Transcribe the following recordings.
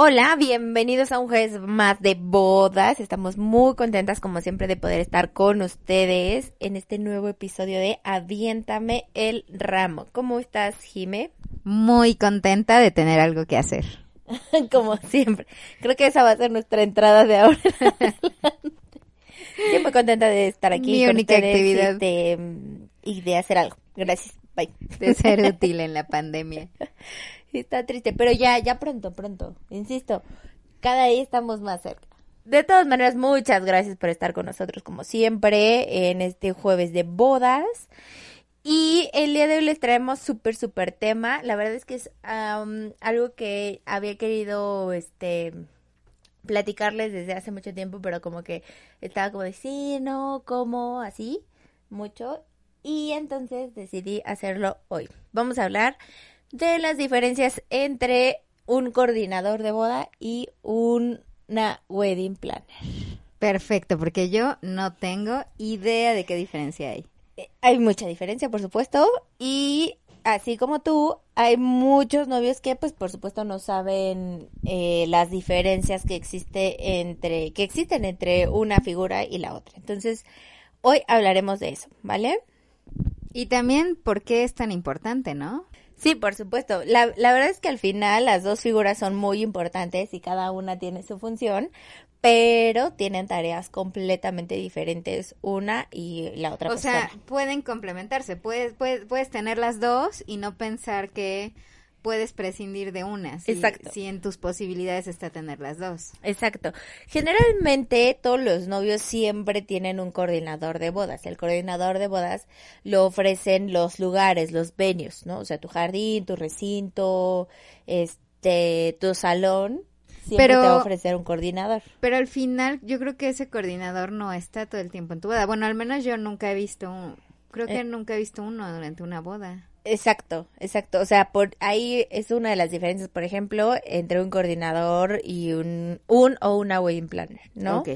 Hola, bienvenidos a un jueves más de bodas. Estamos muy contentas como siempre de poder estar con ustedes en este nuevo episodio de Aviéntame el ramo. ¿Cómo estás, Jime? Muy contenta de tener algo que hacer. como siempre. Creo que esa va a ser nuestra entrada de ahora. Estoy muy contenta de estar aquí. Mi con única ustedes actividad. Y de, y de hacer algo. Gracias. Bye. De ser útil en la pandemia. Está triste, pero ya, ya pronto, pronto. Insisto, cada día estamos más cerca. De todas maneras, muchas gracias por estar con nosotros como siempre en este jueves de bodas. Y el día de hoy les traemos súper, súper tema. La verdad es que es am, algo que había querido, este, platicarles desde hace mucho tiempo, pero como que estaba como de sí, no, cómo, así, mucho. Y entonces decidí hacerlo hoy. Vamos a hablar de las diferencias entre un coordinador de boda y una wedding planner. Perfecto, porque yo no tengo idea de qué diferencia hay. Eh, Hay mucha diferencia, por supuesto, y así como tú, hay muchos novios que, pues, por supuesto, no saben eh, las diferencias que existe entre que existen entre una figura y la otra. Entonces, hoy hablaremos de eso, ¿vale? Y también por qué es tan importante, ¿no? Sí, por supuesto. La, la verdad es que al final las dos figuras son muy importantes y cada una tiene su función, pero tienen tareas completamente diferentes una y la otra O sea, persona. pueden complementarse. Puedes, puedes, puedes tener las dos y no pensar que puedes prescindir de una. Si, Exacto. Si en tus posibilidades está tener las dos. Exacto. Generalmente todos los novios siempre tienen un coordinador de bodas. El coordinador de bodas lo ofrecen los lugares, los venues, ¿no? O sea, tu jardín, tu recinto, este, tu salón. Siempre Pero- te va a ofrecer un coordinador. Pero al final yo creo que ese coordinador no está todo el tiempo en tu boda. Bueno, al menos yo nunca he visto un... Creo que Eh. nunca he visto uno durante una boda. Exacto, exacto. O sea, por ahí es una de las diferencias, por ejemplo, entre un coordinador y un, un o una wedding planner, ¿no? Ok.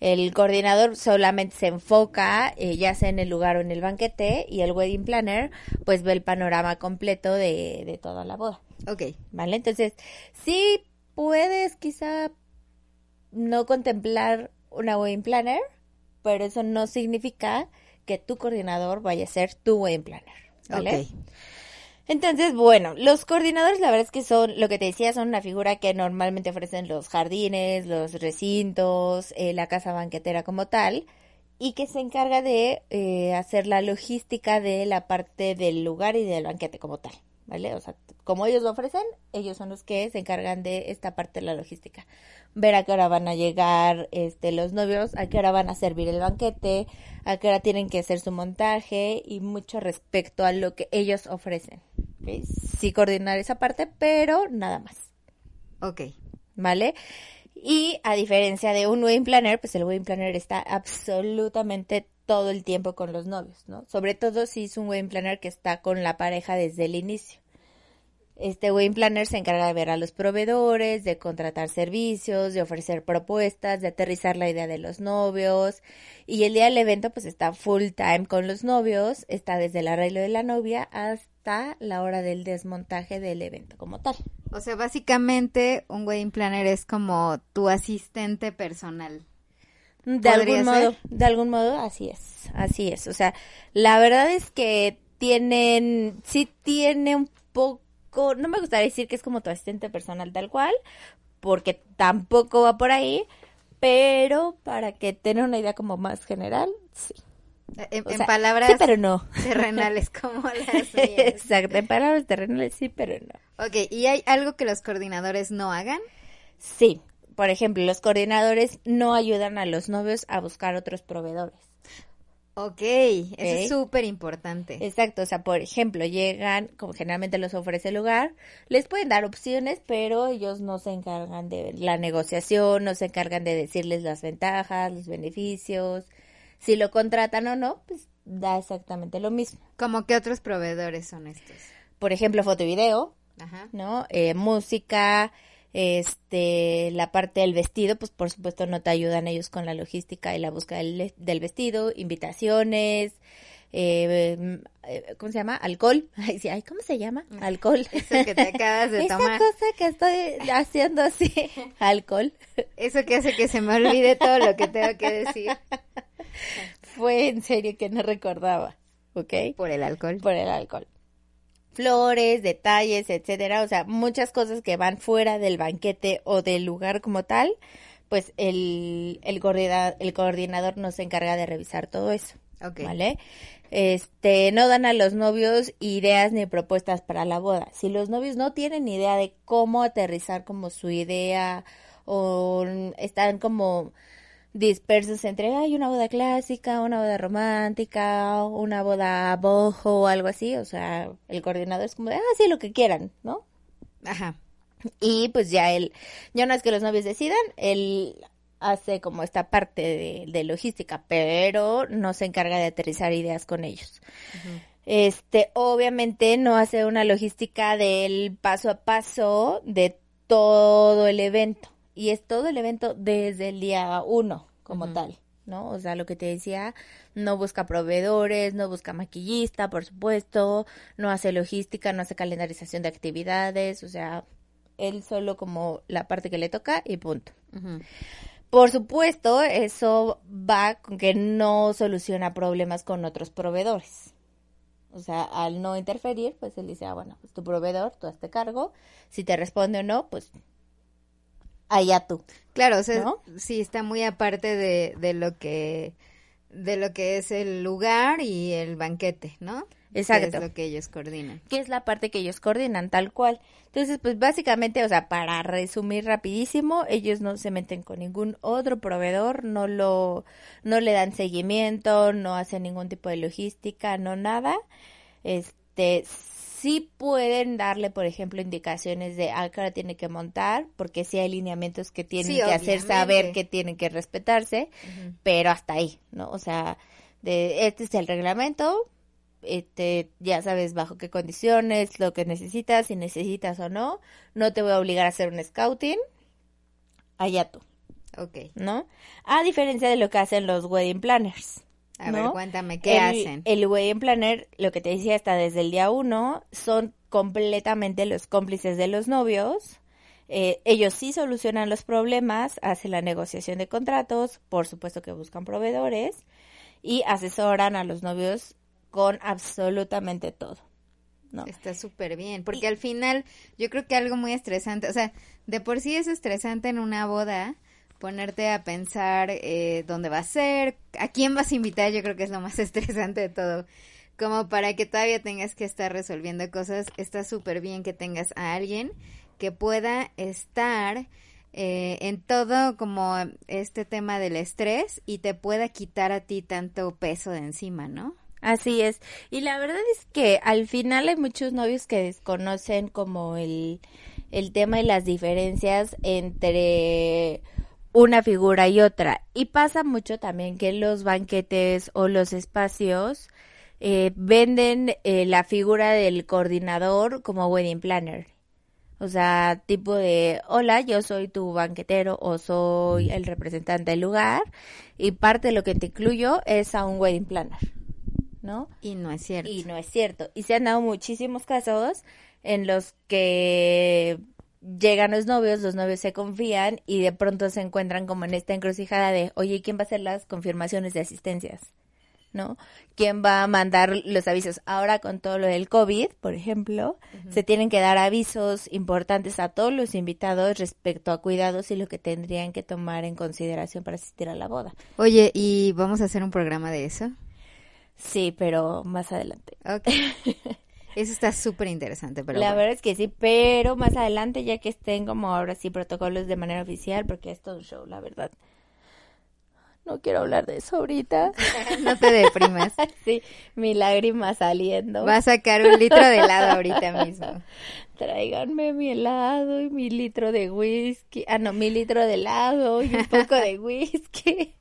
El coordinador solamente se enfoca, eh, ya sea en el lugar o en el banquete, y el wedding planner, pues ve el panorama completo de, de toda la boda, Ok. ¿vale? Entonces, sí puedes quizá no contemplar una wedding planner, pero eso no significa que tu coordinador vaya a ser tu wedding planner, ¿vale? Ok. Entonces, bueno, los coordinadores la verdad es que son, lo que te decía, son una figura que normalmente ofrecen los jardines, los recintos, eh, la casa banquetera como tal, y que se encarga de eh, hacer la logística de la parte del lugar y del banquete como tal, ¿vale? O sea, como ellos lo ofrecen, ellos son los que se encargan de esta parte de la logística. Ver a qué hora van a llegar este, los novios, a qué hora van a servir el banquete, a qué hora tienen que hacer su montaje y mucho respecto a lo que ellos ofrecen. Sí coordinar esa parte, pero nada más. Ok. ¿vale? Y a diferencia de un wedding planner, pues el wedding planner está absolutamente todo el tiempo con los novios, ¿no? Sobre todo si es un wedding planner que está con la pareja desde el inicio. Este wedding planner se encarga de ver a los proveedores, de contratar servicios, de ofrecer propuestas, de aterrizar la idea de los novios. Y el día del evento pues está full time con los novios, está desde el arreglo de la novia hasta la hora del desmontaje del evento como tal. O sea, básicamente un wedding planner es como tu asistente personal. De ¿Podría algún ser? modo, de algún modo, así es, así es. O sea, la verdad es que tienen, sí tiene un poco, no me gustaría decir que es como tu asistente personal tal cual, porque tampoco va por ahí, pero para que tengan una idea como más general, sí. En, O en sea, palabras Sí, pero no. terrenales como las mías. Exacto, en palabras terrenales sí, pero no. Ok, ¿y hay algo que los coordinadores no hagan? Sí, por ejemplo, los coordinadores no ayudan a los novios a buscar otros proveedores. Ok, eso es súper importante. Exacto, o sea, por ejemplo, llegan, como generalmente los ofrece el lugar, les pueden dar opciones, pero ellos no se encargan de la negociación, no se encargan de decirles las ventajas, los beneficios, si lo contratan o no, pues da exactamente lo mismo. ¿Como que otros proveedores son estos? Por ejemplo, foto y video, ¿no? Eh, música, este, la parte del vestido, pues por supuesto no te ayudan ellos con la logística y la búsqueda del, vestido, invitaciones, eh, eh, ¿cómo se llama? Alcohol. Ay, ¿cómo se llama? Mm. Alcohol. Eso que te acabas de tomar. Esa cosa que estoy haciendo así, alcohol. Eso que hace que se me olvide todo lo que tengo que decir. Fue en serio que no recordaba, ¿ok? Por el alcohol. Por el alcohol flores, detalles, etcétera, o sea, muchas cosas que van fuera del banquete o del lugar como tal, pues el, el, coordinador, el coordinador nos encarga de revisar todo eso. ¿Vale? Este, no dan a los novios ideas ni propuestas para la boda. Si los novios no tienen idea de cómo aterrizar como su idea o están como dispersos entre, hay una boda clásica, una boda romántica, una boda bojo o algo así. O sea, el coordinador es como de, ah, sí, lo que quieran, ¿no? Ajá. Y pues ya él, ya no es que los novios decidan, él hace como esta parte de, logística, pero no se encarga de aterrizar ideas con ellos. Este, obviamente no hace una logística del paso a paso de todo el evento. Y es todo el evento desde el día uno como tal, ¿no? O sea, lo que te decía, no busca proveedores, no busca maquillista, por supuesto, no hace logística, no hace calendarización de actividades, o sea, él solo como la parte que le toca y punto. Por supuesto, eso va con que no soluciona problemas con otros proveedores. O sea, al no interferir, pues él dice, ah, bueno, pues tu proveedor, tú hazte cargo. Si te responde o no, pues allá tú. Claro, o sea, sí está muy aparte de, de lo que de lo que es el lugar y el banquete, ¿no? Exacto. Que es lo que ellos coordinan. Que es la parte que ellos coordinan, tal cual. Entonces, pues básicamente, o sea, para resumir rapidísimo, ellos no se meten con ningún otro proveedor, no lo, no le dan seguimiento, no hacen ningún tipo de logística, no nada. Este, sí pueden darle, por ejemplo, indicaciones de a qué hora tiene que montar, porque sí hay lineamientos que tienen que hacer saber que tienen que respetarse, pero hasta ahí, ¿no? O sea, de este es el reglamento, este, ya sabes bajo qué condiciones, lo que necesitas, si necesitas o no, no te voy a obligar a hacer un scouting, allá tú. Ok. ¿No? A diferencia de lo que hacen los wedding planners. A ver, cuéntame, ¿qué hacen? El wedding planner, lo que te decía hasta desde el día uno, son completamente los cómplices de los novios. Eh, ellos sí solucionan los problemas, hacen la negociación de contratos, por supuesto que buscan proveedores y asesoran a los novios con absolutamente todo. ¿no? Está súper bien, porque al final yo creo que algo muy estresante, o sea, de por sí es estresante en una boda, ponerte a pensar eh, dónde va a ser, a quién vas a invitar, yo creo que es lo más estresante de todo. Como para que todavía tengas que estar resolviendo cosas, está súper bien que tengas a alguien que pueda estar eh, en todo como este tema del estrés y te pueda quitar a ti tanto peso de encima, ¿no? Así es. Y la verdad es que al final hay muchos novios que desconocen como el, el tema y las diferencias entre una figura y otra. Y pasa mucho también que los banquetes o los espacios eh, venden eh, la figura del coordinador como wedding planner. O sea, tipo de, hola, yo soy tu banquetero o soy el representante del lugar y parte de lo que te incluyo es a un wedding planner, ¿no? Y no es cierto. Y no es cierto. Y se han dado muchísimos casos en los que llegan los novios, los novios se confían y de pronto se encuentran como en esta encrucijada de, oye, ¿quién va a hacer las confirmaciones de asistencias? ¿No? ¿Quién va a mandar los avisos? Ahora con todo lo del COVID, por ejemplo, se tienen que dar avisos importantes a todos los invitados respecto a cuidados y lo que tendrían que tomar en consideración para asistir a la boda. Oye, ¿y vamos a hacer un programa de eso? Sí, pero más adelante. Ok. Eso está súper interesante, pero La verdad es que sí, pero más adelante ya que estén como ahora sí protocolos de manera oficial, porque es todo un show, la verdad. no quiero hablar de eso ahorita. no te deprimas. sí, mi lágrima saliendo. Va a sacar un litro de helado ahorita mismo. Tráiganme mi helado y mi litro de whisky. Ah, no, mi litro de helado y un poco de whisky.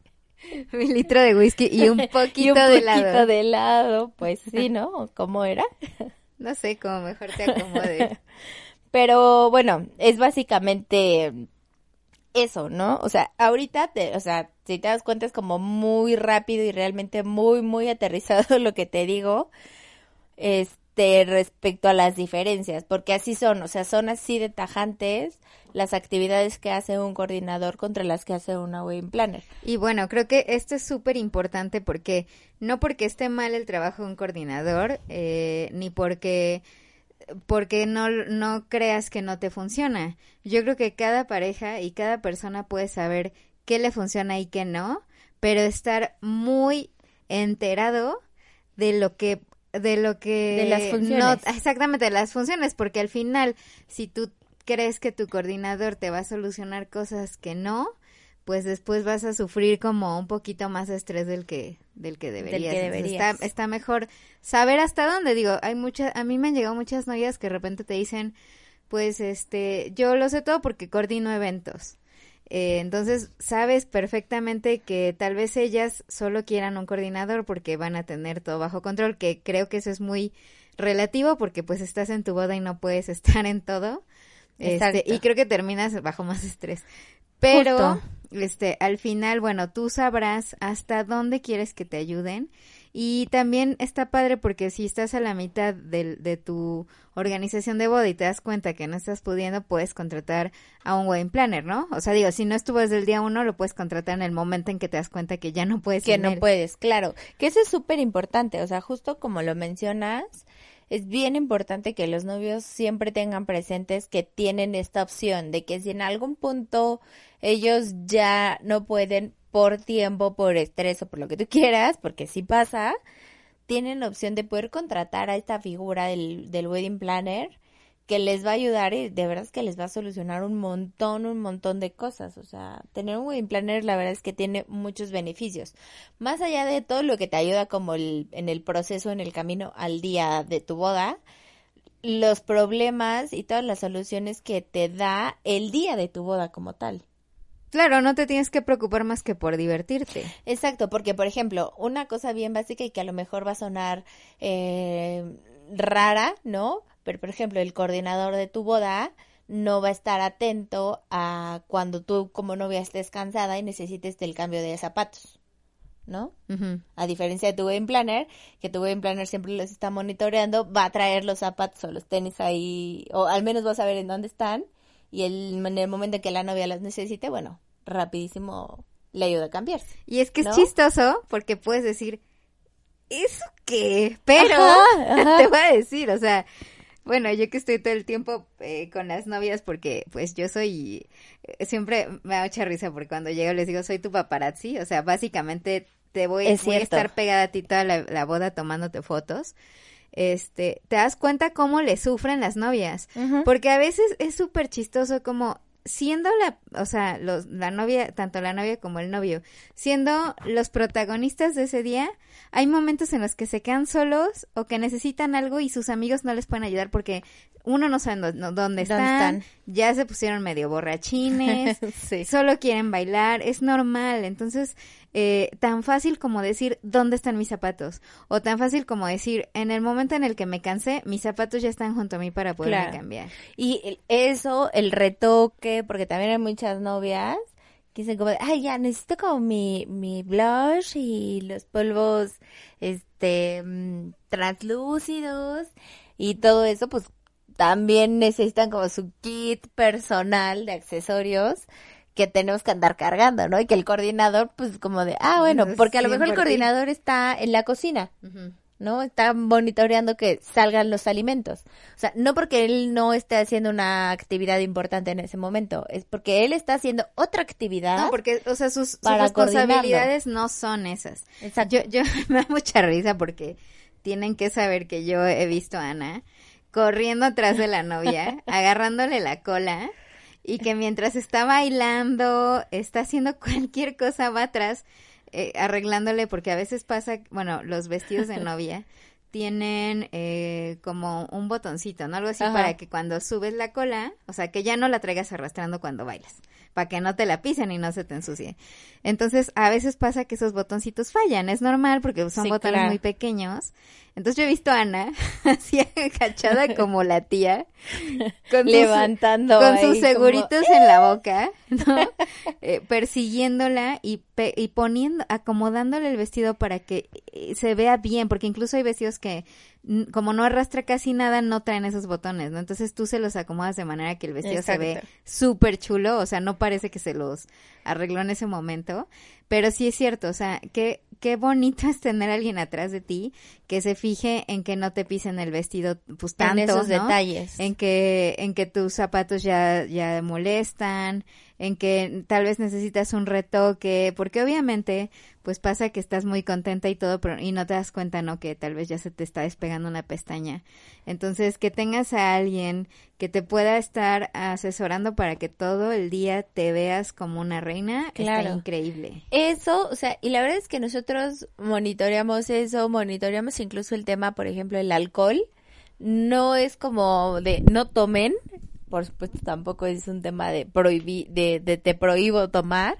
mi litro de whisky y un poquito, de, helado. de helado. Pues sí, ¿no? ¿Cómo era? No sé, cómo mejor te acomode. Pero bueno, es básicamente eso, ¿no? O sea, ahorita, te, o sea, si te das cuenta es como muy rápido y realmente muy, muy aterrizado lo que te digo, este, respecto a las diferencias, porque así son, o sea, son así de tajantes las actividades que hace un coordinador contra las que hace una wedding planner. Y bueno, creo que esto es súper importante porque no porque esté mal el trabajo de un coordinador, eh, ni porque porque no, no creas que no te funciona. Yo creo que cada pareja y cada persona puede saber qué le funciona y qué no, pero estar muy enterado de lo que de lo que de las funciones. exactamente de las funciones, porque al final si tú crees que tu coordinador te va a solucionar cosas que no, pues después vas a sufrir como un poquito más estrés del que del que deberías. Está, está, mejor saber hasta dónde. Digo, hay muchas, a mí me han llegado muchas novias que de repente te dicen, pues, este, yo lo sé todo porque coordino eventos. Eh, entonces, sabes perfectamente que tal vez ellas solo quieran un coordinador porque van a tener todo bajo control, que creo que eso es muy relativo porque pues estás en tu boda y no puedes estar en todo. Este, y creo que terminas bajo más estrés. Pero este, al final, bueno, tú sabrás hasta dónde quieres que te ayuden. Y también está padre porque si estás a la mitad de, de, tu organización de boda y te das cuenta que no estás pudiendo, puedes contratar a un wedding planner, ¿no? O sea, digo, si no estuvo desde el día uno, lo puedes contratar en el momento en que te das cuenta que ya no puedes. Que no puedes, claro. Que eso es súper importante. O sea, justo como lo mencionas, es bien importante que los novios siempre tengan presentes que tienen esta opción de que si en algún punto ellos ya no pueden por tiempo, por estrés o por lo que tú quieras, porque si pasa, tienen la opción de poder contratar a esta figura del, del wedding planner que les va a ayudar y de verdad es que les va a solucionar un montón, un montón de cosas. O sea, tener un wedding planner la verdad es que tiene muchos beneficios. Más allá de todo lo que te ayuda como el, en el proceso, en el camino al día de tu boda, los problemas y todas las soluciones que te da el día de tu boda como tal. Claro, no te tienes que preocupar más que por divertirte. Exacto, porque por ejemplo, una cosa bien básica y que a lo mejor va a sonar eh, rara, ¿no? Pero, por ejemplo, el coordinador de tu boda no va a estar atento a cuando tú como novia estés cansada y necesites el cambio de zapatos, ¿no? A diferencia de tu wedding planner, que tu wedding planner siempre los está monitoreando, va a traer los zapatos o los tenis ahí, o al menos vas a ver en dónde están, y el, en el momento en que la novia los necesite, bueno, rapidísimo le ayuda a cambiarse. Y es que es chistoso porque puedes decir, ¿eso qué? Pero te voy a decir, o sea, bueno, yo que estoy todo el tiempo eh, con las novias porque pues yo soy, eh, siempre me da mucha risa porque cuando llego les digo, soy tu paparazzi, o sea, básicamente te voy, a estar pegada a ti toda la, boda tomándote fotos. Este, te das cuenta cómo le sufren las novias, porque a veces es súper chistoso como siendo la, o sea, los, la novia, tanto la novia como el novio, siendo los protagonistas de ese día, hay momentos en los que se quedan solos o que necesitan algo y sus amigos no les pueden ayudar porque uno no sabe dónde, están, ya se pusieron medio borrachines, solo quieren bailar, es normal. Entonces, eh, tan fácil como decir dónde están mis zapatos o tan fácil como decir en el momento en el que me cansé, mis zapatos ya están junto a mí para poder cambiar. Y eso, el retoque, porque también hay muchas novias que dicen como, ay, ya necesito como mi, mi blush y los polvos, este, mm, translúcidos y todo eso, pues también necesitan como su kit personal de accesorios que tenemos que andar cargando, ¿no? Y que el coordinador, pues como de, ah, bueno, porque a lo mejor el coordinador está en la cocina, ¿no? Está monitoreando que salgan los alimentos. O sea, no porque él no esté haciendo una actividad importante en ese momento, es porque él está haciendo otra actividad. No, porque, o sea, sus, responsabilidades no son esas. Exacto. Yo, yo me da mucha risa porque tienen que saber que yo he visto a Ana corriendo atrás de la novia, agarrándole la cola y que mientras está bailando, está haciendo cualquier cosa va atrás eh, arreglándole, porque a veces pasa, bueno, los vestidos de novia tienen eh, como un botoncito, ¿no? Algo así para que cuando subes la cola, o sea, que ya no la traigas arrastrando cuando bailas, para que no te la pisen y no se te ensucie. Entonces, a veces pasa que esos botoncitos fallan, es normal porque son botones muy pequeños. Entonces yo he visto a Ana así agachada como la tía, con levantando, con sus seguritos en la boca, ¿no? Eh, persiguiéndola y, y poniendo, acomodándole el vestido para que eh, se vea bien, porque incluso hay vestidos que como no arrastra casi nada, no traen esos botones, ¿no? Entonces tú se los acomodas de manera que el vestido se ve súper chulo, o sea, no parece que se los arregló en ese momento, pero sí es cierto, o sea, qué, qué bonito es tener a alguien atrás de ti que se fije en que no te pisen el vestido, pues tanto, en esos detalles. En que, en que tus zapatos ya, ya molestan, en que tal vez necesitas un retoque, porque obviamente pues pasa que estás muy contenta y todo, pero y no te das cuenta, ¿no? Que tal vez ya se te está despegando una pestaña. Entonces, que tengas a alguien que te pueda estar asesorando para que todo el día te veas como una reina, claro. está increíble. Eso, o sea, y la verdad es que nosotros monitoreamos eso, monitoreamos incluso el tema, por ejemplo, el alcohol. No es como de no tomen, por supuesto tampoco es un tema de prohibir, de, de te prohíbo tomar,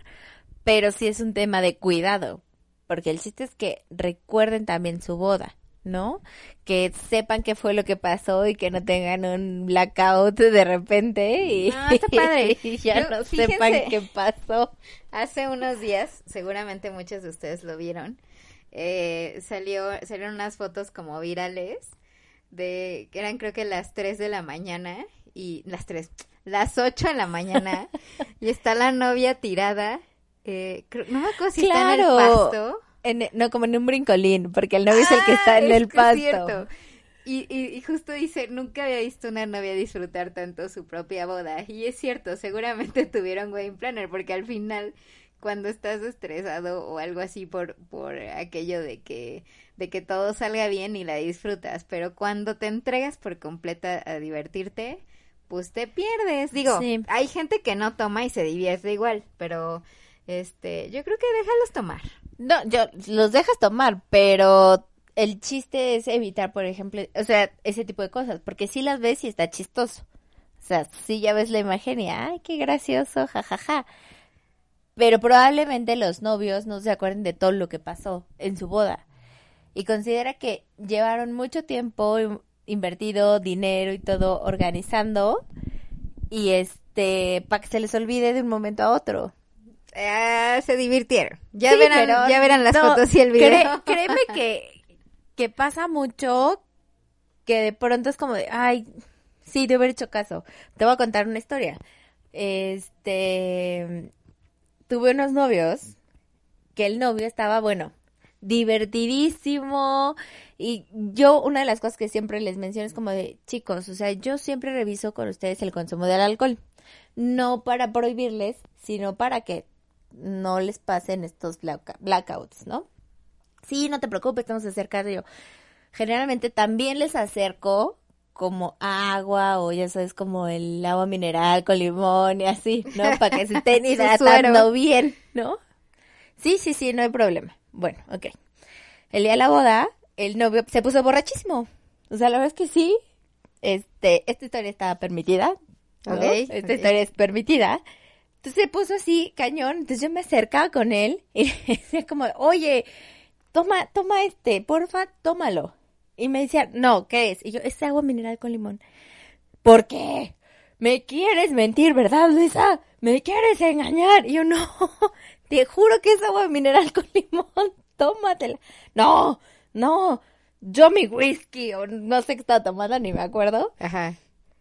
pero sí es un tema de cuidado, porque el chiste es que recuerden también su boda, ¿no? Que sepan qué fue lo que pasó y que no tengan un blackout de repente y, no, está padre. ya no sepan qué pasó. Hace unos días, seguramente muchos de ustedes lo vieron, eh, salió, salieron unas fotos como virales de que eran creo que las 3 de la mañana y las 3, las 8 de la mañana y está la novia tirada eh, no me acuerdo si está en el pasto. no, como en un brincolín, porque el novio es el que está en el pasto. Y, y, justo dice, nunca había visto una novia disfrutar tanto su propia boda. Y es cierto, seguramente tuvieron wedding planner, porque al final, cuando estás estresado o algo así por, por aquello de que, de que todo salga bien y la disfrutas, pero cuando te entregas por completa a divertirte, pues te pierdes. Digo, hay gente que no toma y se divierte igual, pero este, yo creo que déjalos tomar. No, yo los dejas tomar, pero el chiste es evitar, por ejemplo, o sea, ese tipo de cosas, porque si las ves y está chistoso. O sea, si ya ves la imagen y, ay, qué gracioso, jajaja. Pero probablemente los novios no se acuerden de todo lo que pasó en su boda. Y considera que llevaron mucho tiempo invertido, dinero y todo organizando. Y este, para que se les olvide de un momento a otro. Eh, se divirtieron. Ya verán, ya verán las fotos y el video. créeme que, que pasa mucho que de pronto es como de, ay, sí, de haber hecho caso. Te voy a contar una historia. Este, tuve unos novios que el novio estaba, bueno, divertidísimo. Y yo, una de las cosas que siempre les menciono es como de, chicos, o sea, yo siempre reviso con ustedes el consumo del alcohol. No para prohibirles, sino para que no les pasen estos blackouts, ¿no? Sí, no te preocupes, estamos cerca de yo. Generalmente también les acerco como agua o ya sabes como el agua mineral con limón y así, ¿no? Para que se estén hidratando bien, ¿no? Sí, sí, sí, no hay problema. Bueno, ok. El día de la boda, el novio se puso borrachísimo. O sea, la verdad es que sí. Este, esta historia estaba permitida. ¿ok? esta historia es permitida. Entonces se puso así, cañón. Entonces yo me acercaba con él y decía como, oye, toma, toma este, porfa, tómalo. Y me decía, no, ¿qué es? Y yo, es agua mineral con limón. ¿Por qué? Me quieres mentir, ¿verdad, Luisa? Me quieres engañar. Y yo, no, te juro que es agua mineral con limón. Tómatela. No, no, yo mi whisky, o no sé qué estaba tomando, ni me acuerdo. Ajá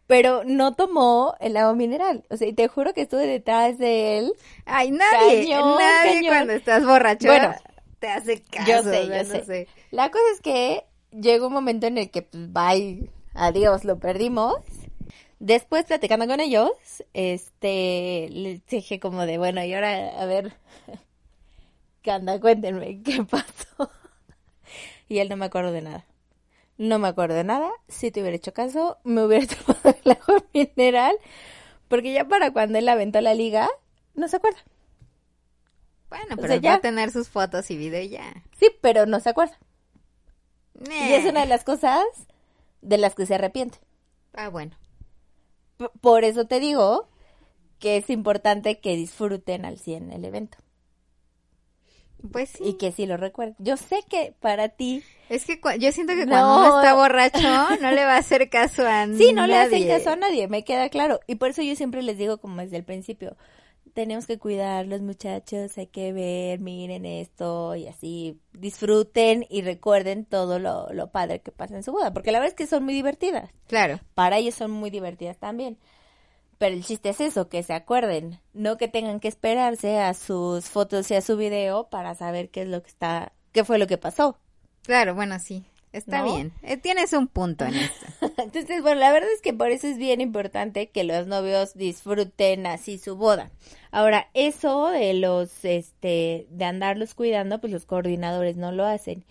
pero no tomó el agua mineral. O sea, y te juro que estuve detrás de él. Ay, nadie, nadie cuando estás borracho bueno, te hace caso. Yo sé, yo sé. La cosa es que llegó un momento en el que, pues, bye, adiós, lo perdimos. Después, platicando con ellos, este, les dije como de, bueno, y ahora, a ver, ¿qué anda? Cuéntenme, ¿qué pasó? y él no me acuerdo de nada. No me acuerdo de nada. Si te hubiera hecho caso, me hubiera tomado el agua mineral. Porque ya para cuando él aventó la liga, no se acuerda. Bueno, O pero va ya. a tener sus fotos y video ya. Sí, pero no se acuerda. Y es una de las cosas de las que se arrepiente. Ah, bueno. Por eso te digo que es importante que disfruten al 100 el evento Pues sí. y que sí lo recuerden. Yo sé que para ti, Es que yo siento que No. cuando uno está borracho no le va a hacer caso a sí, no le nadie. caso a nadie, me queda claro. Y por eso yo siempre les digo como desde el principio, tenemos que cuidar los muchachos, hay que ver, miren esto y así disfruten y recuerden todo lo, lo padre que pasa en su boda, porque la verdad es que son muy divertidas. Claro. para ellos son muy divertidas también. Pero el chiste es eso, que se acuerden, no que tengan que esperarse a sus fotos y a su video para saber qué es lo que está, qué fue lo que pasó. Claro, bueno, sí. Está ¿No? bien. Eh, tienes un punto en esto. Entonces, bueno, la verdad es que por eso es bien importante que los novios disfruten así su boda. Ahora, eso de los, este, de andarlos cuidando, pues los coordinadores no lo hacen.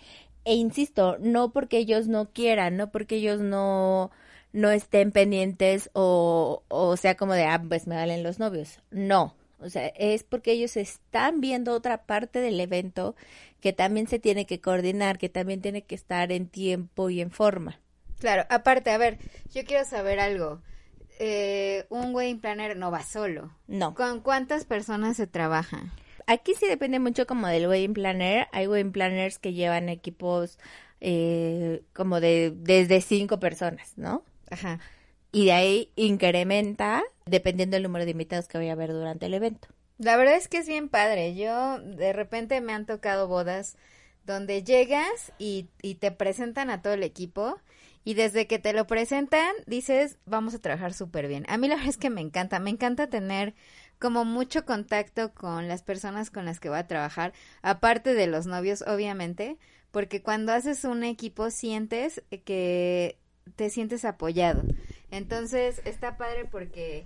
E insisto, no porque ellos no quieran, no porque ellos no, no estén pendientes o, o sea como de, ah, pues me valen los novios. No. O sea, es porque ellos están viendo otra parte del evento que también se tiene que coordinar, que también tiene que estar en tiempo y en forma. Claro, aparte, a ver, yo quiero saber algo. Eh, un wedding planner no va solo. No. ¿Con cuántas personas se trabaja? Aquí sí depende mucho como del wedding planner. Hay wedding planners que llevan equipos eh, como de desde cinco personas, ¿no? Ajá. Y de ahí incrementa dependiendo del número de invitados que vaya a haber durante el evento. La verdad es que es bien padre. Yo de repente me han tocado bodas donde llegas y, y te presentan a todo el equipo y desde que te lo presentan dices vamos a trabajar súper bien. A mí la verdad es que me encanta, me encanta tener como mucho contacto con las personas con las que voy a trabajar, aparte de los novios obviamente, porque cuando haces un equipo sientes que te sientes apoyado. Entonces está padre porque,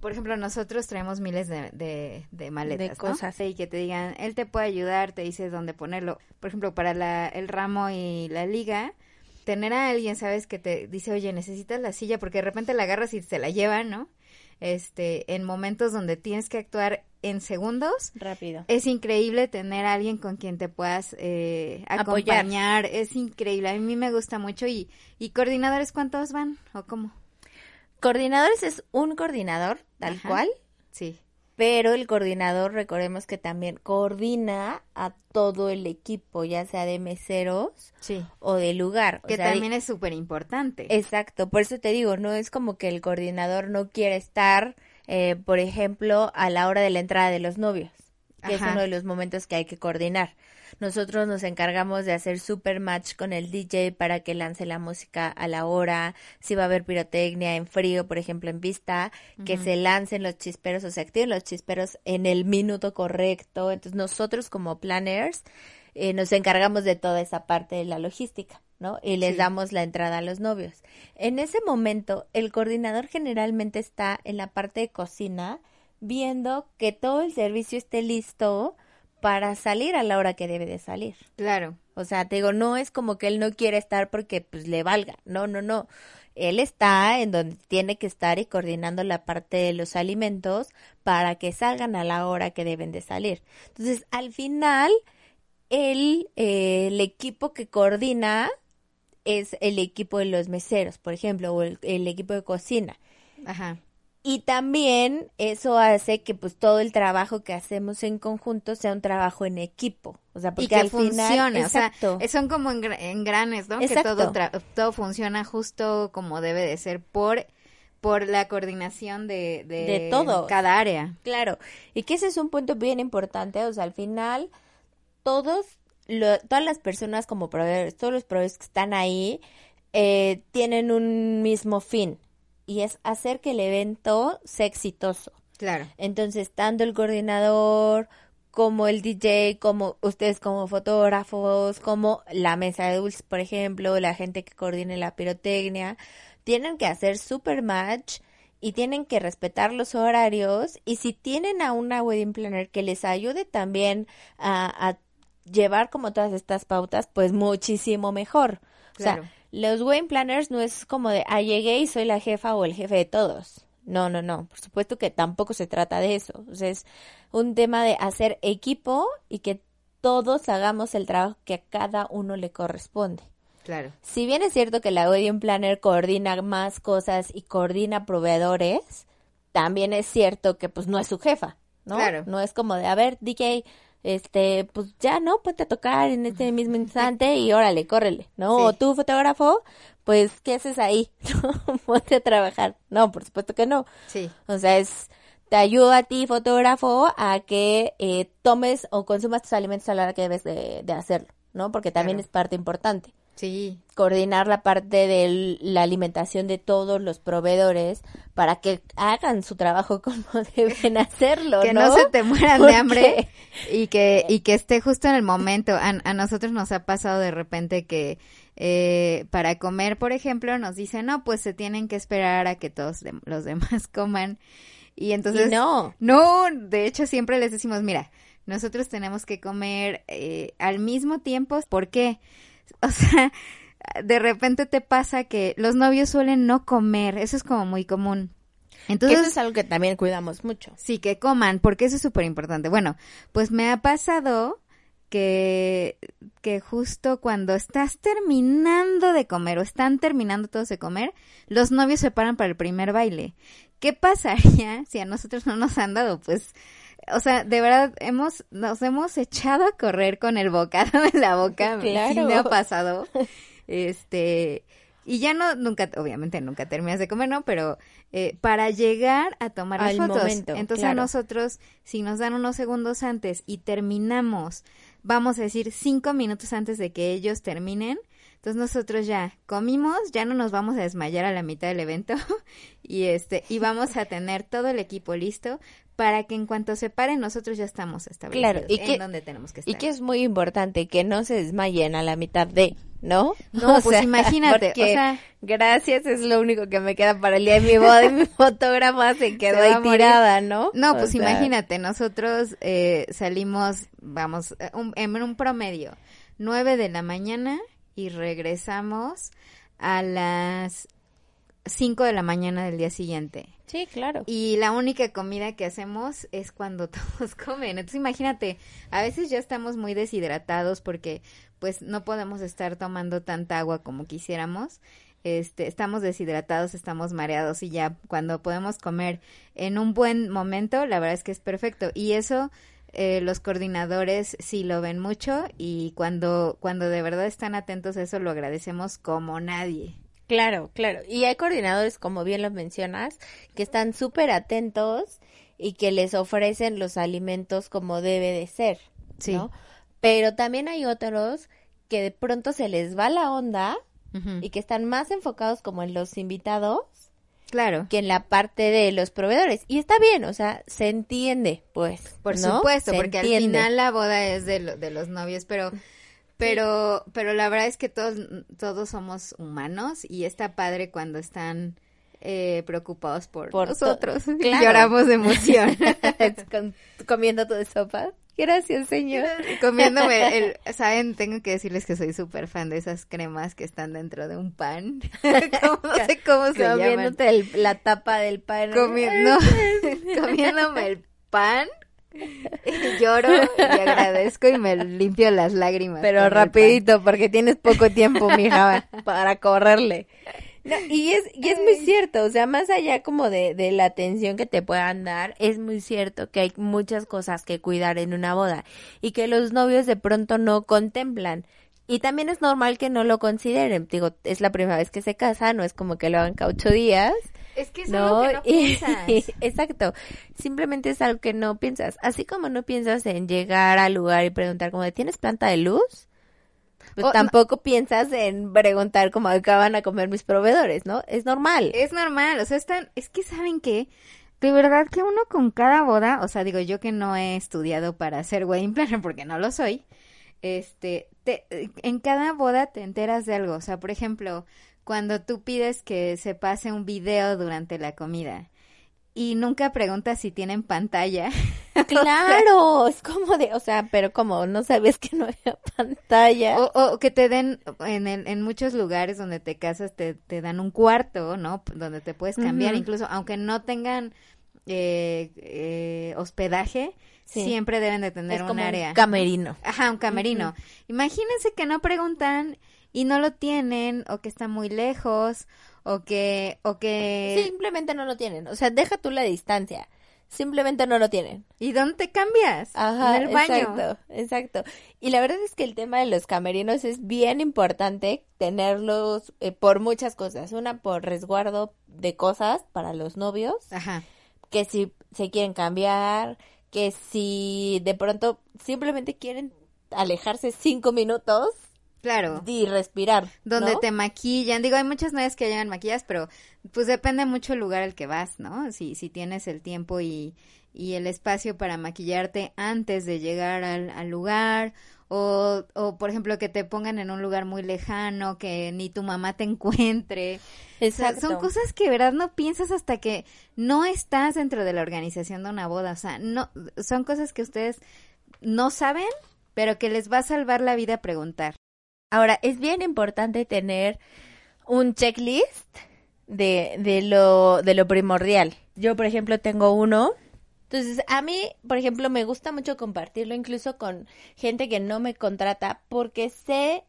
por ejemplo, nosotros traemos miles de, de, de maletas, De cosas. ¿no? Y que te digan, él te puede ayudar, te dice dónde ponerlo. Por ejemplo, para la, el ramo y la liga, tener a alguien, ¿sabes? Que te dice, oye, necesitas la silla, porque de repente la agarras y se la llevan, ¿no? Este, en momentos donde tienes que actuar en segundos, Rápido. es increíble tener a alguien con quien te puedas eh, Apoyar. acompañar. Es increíble. A mí me gusta mucho. ¿Y, y coordinadores cuántos van? ¿O cómo? Coordinadores es un coordinador, tal Ajá. cual, Sí. pero el coordinador, recordemos que también coordina a todo el equipo, ya sea de meseros Sí. o de lugar. O Que sea, también es súper importante. Exacto, por eso te digo, no es como que el coordinador no quiere estar, eh, por ejemplo, a la hora de la entrada de los novios, que es uno de los momentos que hay que coordinar. Nosotros nos encargamos de hacer super match con el DJ para que lance la música a la hora, si va a haber pirotecnia en frío, por ejemplo, en pista, que se lancen los chisperos o se activen los chisperos en el minuto correcto. Entonces nosotros como planners eh, nos encargamos de toda esa parte de la logística, ¿no? Y les Sí. damos la entrada a los novios. En ese momento, el coordinador generalmente está en la parte de cocina viendo que todo el servicio esté listo para salir a la hora que debe de salir. Claro. O sea, te digo, no es como que él no quiere estar porque pues le valga. No, no, no. Él está en donde tiene que estar y coordinando la parte de los alimentos para que salgan a la hora que deben de salir. Entonces, al final, el, eh, el equipo que coordina es el equipo de los meseros, por ejemplo, o el, el equipo de cocina. Ajá. Y también eso hace que pues todo el trabajo que hacemos en conjunto sea un trabajo en equipo. O sea, porque y que al funcione, final, o sea, exacto. son como engra- engranes, ¿no? Que Exacto. todo tra- todo funciona justo como debe de ser por por la coordinación de de, De todos. cada área. Claro, y que ese es un punto bien importante, o sea, al final todos, lo- todas las personas como proveedores, todos los proveedores que están ahí, eh, tienen un mismo fin y es hacer que el evento sea exitoso. Claro. Entonces, tanto el coordinador como el DJ, como ustedes como fotógrafos, como la mesa de dulces, por ejemplo, la gente que coordine la pirotecnia, tienen que hacer super match y tienen que respetar los horarios y si tienen a una wedding planner que les ayude también a, a llevar como todas estas pautas, pues muchísimo mejor. O Claro. sea, los wedding planners no es como de, ah, llegué y soy la jefa o el jefe de todos. No, no, no. Por supuesto que tampoco se trata de eso. O sea, es un tema de hacer equipo y que todos hagamos el trabajo que a cada uno le corresponde. Claro. Si bien es cierto que la Wedding Planner coordina más cosas y coordina proveedores, también es cierto que pues no es su jefa, ¿no? Claro. No es como de, a ver, DJ, este, pues ya no, ponte a tocar en este mismo instante y órale, córrele, ¿no? Sí. O tú, fotógrafo, pues, ¿qué haces ahí? ponte a trabajar. No, por supuesto que no. Sí. O sea, es, te ayuda a ti, fotógrafo, a que eh, tomes o consumas tus alimentos a la hora que debes de, de hacerlo, ¿no? Porque también Claro. es parte importante Sí. coordinar la parte de la alimentación de todos los proveedores para que hagan su trabajo como deben hacerlo, que ¿no? no se te mueran de hambre y que y que esté justo en el momento. A, a nosotros nos ha pasado de repente que eh, para comer, por ejemplo, nos dicen, no, pues se tienen que esperar a que todos de- los demás coman. Y entonces... Y no. No, de hecho siempre les decimos, mira, nosotros tenemos que comer eh, al mismo tiempo. ¿Por qué? O sea, de repente te pasa que los novios suelen no comer. Eso es como muy común. Entonces, eso es algo que también cuidamos mucho. Sí, que coman, porque eso es súper importante. Bueno, pues me ha pasado que, que justo cuando estás terminando de comer o están terminando todos de comer, los novios se paran para el primer baile. ¿Qué pasaría si a nosotros no nos han dado? Pues, o sea, de verdad, hemos, nos hemos echado a correr con el bocado en la boca. Sí Claro. me ha pasado. Este, y ya no, nunca, obviamente nunca terminas de comer, ¿no? Pero eh, para llegar a tomar las fotos. momento, Entonces claro. a nosotros, si nos dan unos segundos antes y terminamos, vamos a decir cinco minutos antes de que ellos terminen, entonces nosotros ya comimos, ya no nos vamos a desmayar a la mitad del evento y este y vamos a tener todo el equipo listo para que en cuanto se paren nosotros ya estamos establecidos Claro, y en que- donde tenemos que estar. Y que es muy importante que no se desmayen a la mitad de, ¿no? No, pues imagínate, o porque sea- gracias es lo único que me queda para el día de mi boda y mi fotógrafa se quedó Se ahí tirada, ¿no? No, O pues sea, imagínate, nosotros eh, salimos, vamos, eh, un- en un promedio, nueve de la mañana y regresamos a las cinco de la mañana del día siguiente. Sí, claro. Y la única comida que hacemos es cuando todos comen. Entonces imagínate, a veces ya estamos muy deshidratados porque pues no podemos estar tomando tanta agua como quisiéramos. Este, estamos deshidratados, estamos mareados y ya cuando podemos comer en un buen momento, la verdad es que es perfecto. Y eso eh, los coordinadores sí lo ven mucho y cuando, cuando de verdad están atentos a eso lo agradecemos como nadie. Claro, claro. Y hay coordinadores, como bien lo mencionas, que están súper atentos y que les ofrecen los alimentos como debe de ser, Sí. ¿no? Pero también hay otros que de pronto se les va la onda y que están más enfocados como en los invitados Claro. que en la parte de los proveedores. Y está bien, o sea, se entiende, pues. Por ¿no? supuesto, Se porque al final la boda es de, lo- de los novios, pero pero pero la verdad es que todos todos somos humanos y está padre cuando están eh, preocupados por, nosotros. Claro. Lloramos de emoción. Comiendo tu sopa. Gracias, señor. Comiéndome el, saben, tengo que decirles que soy súper fan de esas cremas que están dentro de un pan. ¿Cómo- no sé cómo se llaman. Comiéndote el- la tapa del pan. Comiéndome el pan. Lloro y agradezco y me limpio las lágrimas. Pero rapidito, porque tienes poco tiempo, mija, para correrle. No, y es, y es muy cierto, o sea, más allá como de, de la atención que te puedan dar, es muy cierto que hay muchas cosas que cuidar en una boda y que los novios de pronto no contemplan. Y también es normal que no lo consideren. Digo, es la primera vez que se casan, no es como que lo hagan cada ocho días. Es que es ¿no? algo que no piensas. exacto. Simplemente es algo que no piensas. Así como no piensas en llegar al lugar y preguntar como ¿tienes planta de luz? Pues O no- tampoco piensas en preguntar cómo acaban a comer mis proveedores, ¿no? Es normal. Es normal, o sea, están, es que saben que de verdad que uno con cada boda, o sea, digo yo que no he estudiado para ser wedding planner porque no lo soy, este, te, en cada boda te enteras de algo, o sea, por ejemplo, cuando tú pides que se pase un video durante la comida y nunca preguntas si tienen pantalla. Claro, es como de, o sea, pero como no sabes que no había pantalla. O, o que te den, en, el- en muchos lugares donde te casas, te, te dan un cuarto, ¿no? Donde te puedes cambiar, incluso aunque no tengan eh, eh, hospedaje, Sí. siempre deben de tener es un área. un camerino. Ajá, un camerino. Imagínense que no preguntan y no lo tienen, o que está muy lejos, o que, o que, Simplemente no lo tienen. O sea, deja tú la distancia. Simplemente no lo tienen. ¿y dónde te cambias? Ajá, en el baño. exacto, exacto. Y la verdad es que el tema de los camerinos es bien importante tenerlos eh, por muchas cosas. Una, por resguardo de cosas para los novios, Ajá. que si se quieren cambiar, que si de pronto simplemente quieren alejarse cinco minutos Claro. y respirar. Donde ¿no? te maquillan. Digo, hay muchas novias que llegan maquilladas, pero pues depende mucho el lugar al que vas, ¿no? Si, si tienes el tiempo y, y el espacio para maquillarte antes de llegar al, al lugar. O, o, por ejemplo, que te pongan en un lugar muy lejano, que ni tu mamá te encuentre. O sea, Exacto. son cosas que verdad no piensas hasta que no estás dentro de la organización de una boda. O sea, no, son cosas que ustedes no saben, pero que les va a salvar la vida preguntar. Ahora, es bien importante tener un checklist de, de, lo, de lo primordial. Yo, por ejemplo, tengo uno. Entonces, a mí, por ejemplo, me gusta mucho compartirlo incluso con gente que no me contrata porque sé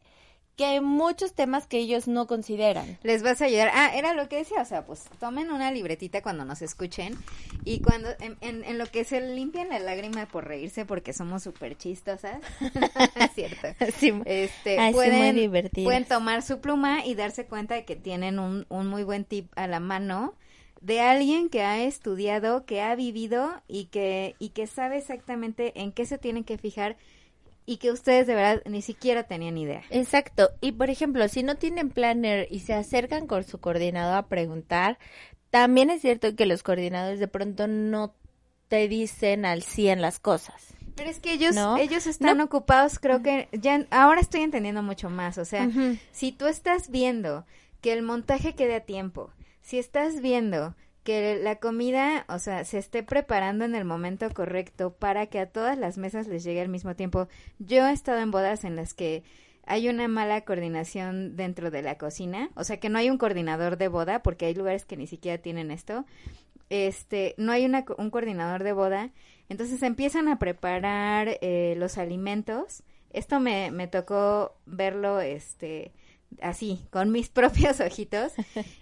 que hay muchos temas que ellos no consideran. Les vas a ayudar. Ah, era lo que decía, o sea, pues tomen una libretita cuando nos escuchen y cuando en, en, en lo que se limpian la lágrima por reírse porque somos súper chistosas, es cierto. Sí, Este, Ay, sí, muy pueden, divertidas. pueden tomar su pluma y darse cuenta de que tienen un, un muy buen tip a la mano de alguien que ha estudiado, que ha vivido y que, y que sabe exactamente en qué se tienen que fijar y que ustedes de verdad ni siquiera tenían idea. Exacto. Y por ejemplo, si no tienen planner y se acercan con su coordinador a preguntar, también es cierto que los coordinadores de pronto no te dicen al 100 las cosas. Pero es que ellos, ¿No? ellos están No. ocupados, creo que ya ahora estoy entendiendo mucho más. O sea, si tú estás viendo que el montaje quede a tiempo, si estás viendo que la comida, o sea, se esté preparando en el momento correcto para que a todas las mesas les llegue al mismo tiempo. Yo he estado en bodas en las que hay una mala coordinación dentro de la cocina, o sea, que no hay un coordinador de boda, porque hay lugares que ni siquiera tienen esto. Este, no hay una, un coordinador de boda, entonces empiezan a preparar eh, los alimentos. Esto me, me tocó verlo, este, así, con mis propios ojitos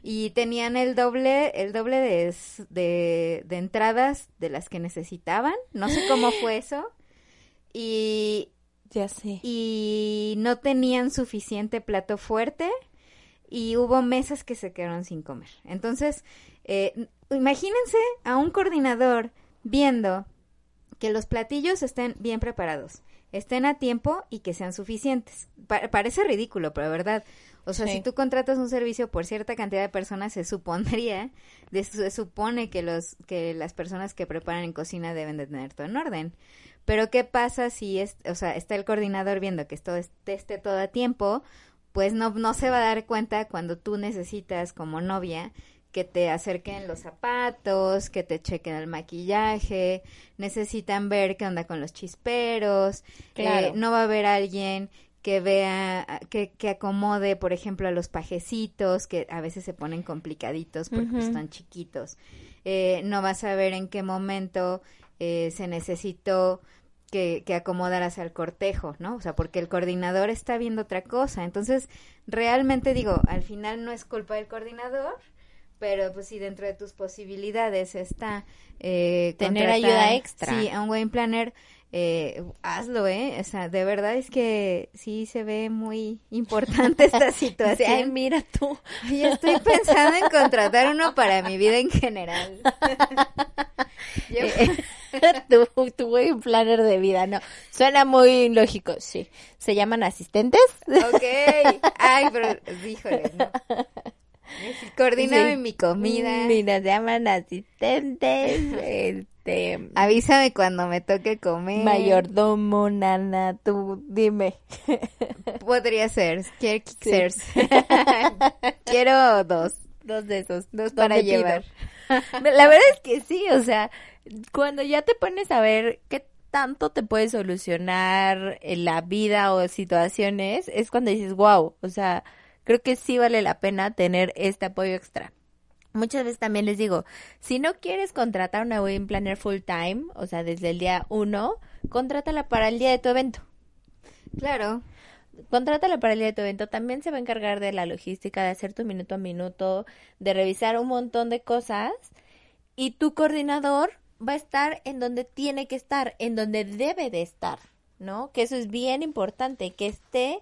y tenían el doble, el doble de, de, de entradas de las que necesitaban. No sé cómo fue eso. Y, Ya sé. y no tenían suficiente plato fuerte y hubo mesas que se quedaron sin comer. Entonces, eh, imagínense a un coordinador viendo que los platillos estén bien preparados, estén a tiempo y que sean suficientes. Pa- parece ridículo, pero de verdad. O sea, Sí. si tú contratas un servicio por cierta cantidad de personas, se supondría, de- se supone que los que las personas que preparan en cocina deben de tener todo en orden. Pero qué pasa si es, o sea, está el coordinador viendo que esto esté, esté todo a tiempo, pues no no se va a dar cuenta cuando tú necesitas como novia que te acerquen los zapatos, que te chequen el maquillaje, necesitan ver qué onda con los chisperos, Claro. eh, no va a haber alguien que vea, que, que acomode, por ejemplo, a los pajecitos, que a veces se ponen complicaditos porque Ujú. están chiquitos. Eh, no vas a ver en qué momento eh, se necesitó que, que acomodaras al cortejo, ¿no? O sea, porque el coordinador está viendo otra cosa. Entonces, realmente digo, al final no es culpa del coordinador, pero pues si dentro de tus posibilidades está eh, Tener ayuda extra. Sí, a un wedding planner, eh, hazlo, ¿eh? O sea, de verdad es que sí se ve muy importante esta Ay, situación. mira tú. Y estoy pensando en contratar uno para mi vida en general. Yo- tu, tu wedding planner de vida, no. Suena muy lógico, sí. ¿Se llaman asistentes? Ok. Ay, pero, híjole, no. Coordíname Sí. mi comida. Mira, se llaman asistentes, este, Avísame cuando me toque comer. mayordomo, nana, tú dime. Podría ser. Quiero Sí. ser. Quiero dos. Dos de esos. Dos ¿Dónde para llevar. La verdad es que sí, o sea, cuando ya te pones a ver qué tanto te puede solucionar en la vida o situaciones, es cuando dices, wow, o sea, creo que sí vale la pena tener este apoyo extra. Muchas veces también les digo, si no quieres contratar una wedding planner full time, o sea, desde el día uno, contrátala para el día de tu evento. Claro. Contrátala para el día de tu evento. También se va a encargar de la logística, de hacer tu minuto a minuto, de revisar un montón de cosas. Y tu coordinador va a estar en donde tiene que estar, en donde debe de estar, ¿no? Que eso es bien importante, que esté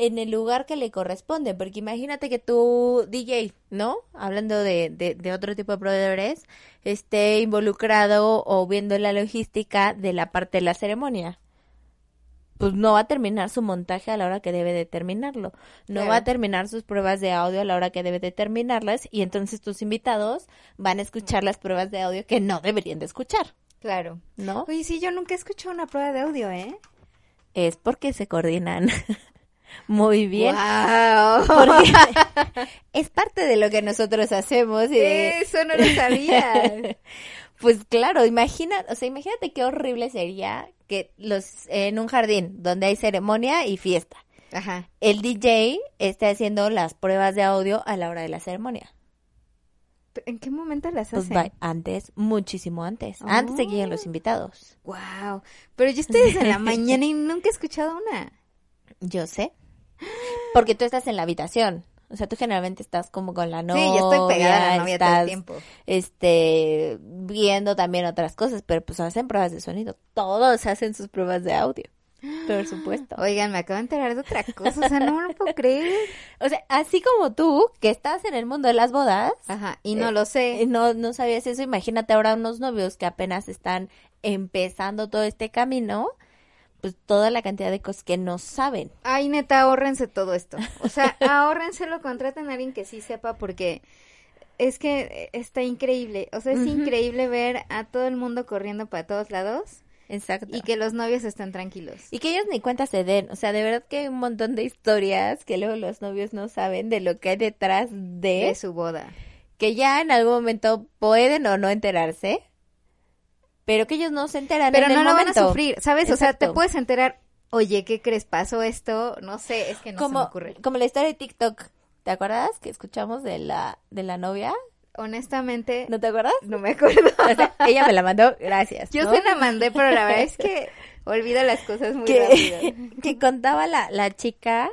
en el lugar que le corresponde, porque imagínate que tu DJ, ¿no? Hablando de, de, otro tipo de proveedores, esté involucrado o viendo la logística de la parte de la ceremonia. Pues no va a terminar su montaje a la hora que debe de terminarlo. No va a terminar sus pruebas de audio a la hora que debe de terminarlas y entonces tus invitados van a escuchar las pruebas de audio que no deberían de escuchar. Claro. ¿No? Oye, sí, yo nunca he escuchado una prueba de audio, ¿eh? Es porque se coordinan. Muy bien. es parte de lo que nosotros hacemos. Y Eso no lo sabía. pues claro, imagina, o sea, imagínate qué horrible sería que los en un jardín donde hay ceremonia y fiesta. Ajá. El DJ esté haciendo las pruebas de audio a la hora de la ceremonia. ¿En qué momento las pues hacen? antes, muchísimo antes. Antes de que lleguen los oh. invitados. Wow. Pero yo estoy desde la mañana y nunca he escuchado una. Yo sé. Porque tú estás en la habitación. O sea, tú generalmente estás como con la novia. Sí, yo estoy pegada a la novia todo el tiempo. Este, viendo también otras cosas, pero pues hacen pruebas de sonido. Todos hacen sus pruebas de audio. Por supuesto. Oigan, me acabo de enterar de otra cosa, o sea, no me lo puedo creer. O sea, así como tú, que estás en el mundo de las bodas. Ajá, y no lo sé. Eh, no, no sabías eso. Imagínate ahora unos novios que apenas están empezando todo este camino pues toda la cantidad de cosas que no saben. Ay, neta, ahórrense todo esto. O sea, ahórrenselo, contraten a alguien que sí sepa porque es que está increíble. O sea, es increíble ver a todo el mundo corriendo para todos lados. Exacto. Y que los novios estén tranquilos. Y que ellos ni cuenta se den. O sea, de verdad que hay un montón de historias que luego los novios no saben de lo que hay detrás de, de su boda. Que ya en algún momento pueden o no enterarse pero que ellos no se enteran pero en no lo van a sufrir, ¿sabes? O sea, te puedes enterar, oye, ¿qué crees? ¿Pasó esto? No sé, es que no como, se me ocurre. Como la historia de TikTok, ¿te acuerdas que escuchamos de la, de la novia? Honestamente. ¿No te acuerdas? No me acuerdo. ella me la mandó, gracias. Yo se la mandé, pero la verdad es que olvido las cosas muy rápido. Que contaba la, la chica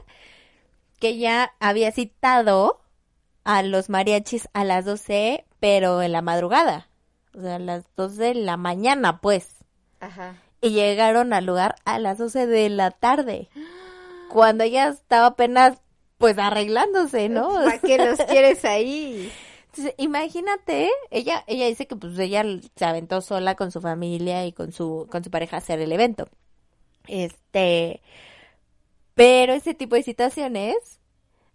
que ya había citado a los mariachis a las 12, pero en la madrugada o sea, a las 2 de la mañana, pues. Ajá. Y llegaron al lugar a las 12 de la tarde, cuando ella estaba apenas, pues, arreglándose, ¿no? ¿Para qué los quieres ahí? Entonces, imagínate, ella, ella dice que pues ella se aventó sola con su familia y con su, con su pareja a hacer el evento. Este, pero ese tipo de situaciones